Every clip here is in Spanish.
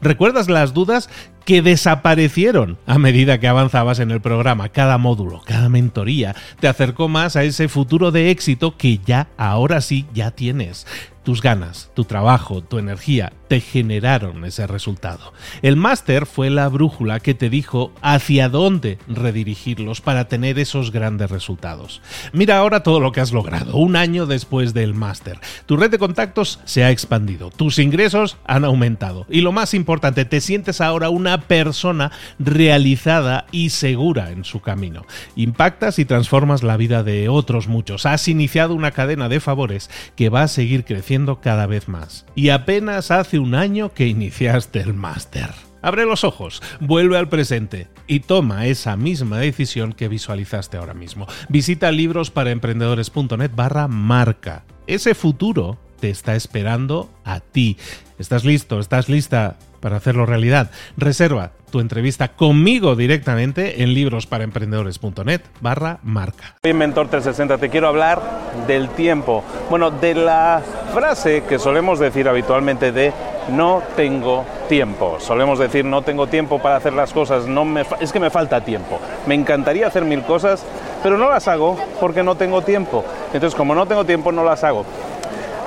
¿Recuerdas las dudas que desaparecieron a medida que avanzabas en el programa? Cada módulo, cada mentoría te acercó más a ese futuro de éxito que ya, ahora sí, ya tienes. Tus ganas, tu trabajo, tu energía te generaron ese resultado. El máster fue la brújula que te dijo hacia dónde redirigirlos para tener esos grandes resultados. Mira ahora todo lo que has logrado, un año después del máster. Tu red de contactos se ha expandido, tus ingresos han aumentado y lo más importante, te sientes ahora una persona realizada y segura en su camino. Impactas y transformas la vida de otros muchos. Has iniciado una cadena de favores que va a seguir creciendo cada vez más. Y apenas hace un año que iniciaste el máster. Abre los ojos, vuelve al presente y toma esa misma decisión que visualizaste ahora mismo. Visita librosparaemprendedores.net barra marca. Ese futuro te está esperando a ti. ¿Estás listo? ¿Estás lista para hacerlo realidad? Reserva tu entrevista conmigo directamente en librosparaemprendedores.net barra marca. Soy Mentor 360, te quiero hablar del tiempo. Bueno, de la frase que solemos decir habitualmente de no tengo tiempo. Solemos decir no tengo tiempo para hacer las cosas, no me es que me falta tiempo. Me encantaría hacer mil cosas, pero no las hago porque no tengo tiempo. Entonces, como no tengo tiempo, no las hago.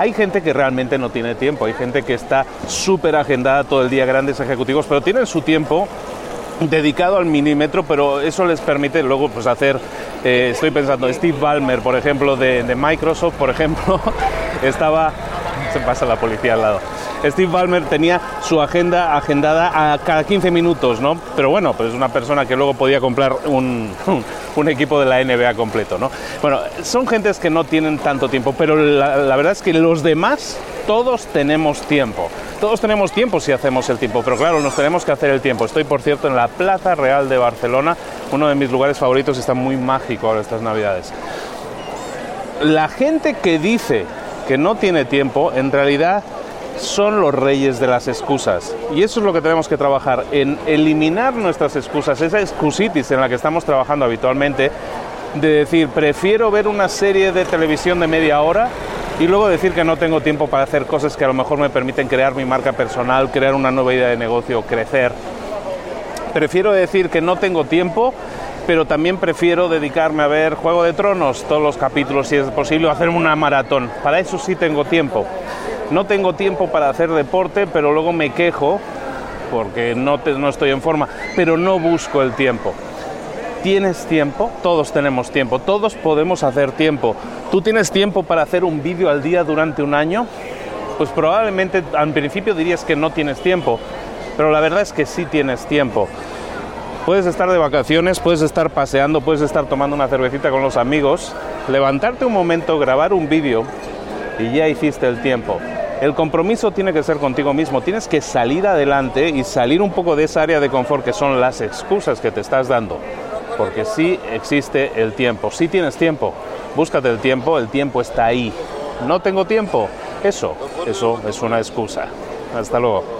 Hay gente que realmente no tiene tiempo, hay gente que está súper agendada todo el día, grandes ejecutivos, pero tienen su tiempo dedicado al milímetro, pero eso les permite luego pues hacer, eh, estoy pensando, Steve Ballmer, por ejemplo, de, de Microsoft, por ejemplo, estaba, se pasa la policía al lado, Steve Ballmer tenía su agenda agendada a cada 15 minutos, ¿no? Pero bueno, pues es una persona que luego podía comprar un, un equipo de la NBA completo, ¿no? Bueno, son gentes que no tienen tanto tiempo, pero la, la verdad es que los demás, todos tenemos tiempo. Todos tenemos tiempo si hacemos el tiempo, pero claro, nos tenemos que hacer el tiempo. Estoy, por cierto, en la Plaza Real de Barcelona, uno de mis lugares favoritos, está muy mágico ahora estas Navidades. La gente que dice que no tiene tiempo, en realidad son los reyes de las excusas. Y eso es lo que tenemos que trabajar, en eliminar nuestras excusas, esa excusitis en la que estamos trabajando habitualmente, de decir, prefiero ver una serie de televisión de media hora y luego decir que no tengo tiempo para hacer cosas que a lo mejor me permiten crear mi marca personal, crear una nueva idea de negocio, crecer. Prefiero decir que no tengo tiempo pero también prefiero dedicarme a ver Juego de Tronos, todos los capítulos si es posible, o hacerme una maratón. Para eso sí tengo tiempo. No tengo tiempo para hacer deporte, pero luego me quejo porque no, no estoy en forma, pero no busco el tiempo. ¿Tienes tiempo? Todos tenemos tiempo, todos podemos hacer tiempo. ¿Tú tienes tiempo para hacer un vídeo al día durante un año? Pues probablemente al principio dirías que no tienes tiempo, pero la verdad es que sí tienes tiempo. Puedes estar de vacaciones, puedes estar paseando, puedes estar tomando una cervecita con los amigos, levantarte un momento, grabar un vídeo y ya hiciste el tiempo. El compromiso tiene que ser contigo mismo, tienes que salir adelante y salir un poco de esa área de confort que son las excusas que te estás dando, porque sí existe el tiempo, sí tienes tiempo, búscate el tiempo, el tiempo está ahí. No tengo tiempo, eso, eso es una excusa. Hasta luego.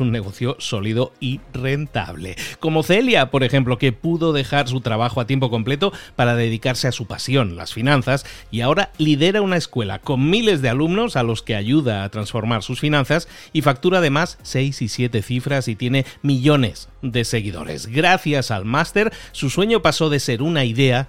un negocio sólido y rentable. Como Celia, por ejemplo, que pudo dejar su trabajo a tiempo completo para dedicarse a su pasión, las finanzas, y ahora lidera una escuela con miles de alumnos a los que ayuda a transformar sus finanzas y factura además 6 y 7 cifras y tiene millones de seguidores. Gracias al máster, su sueño pasó de ser una idea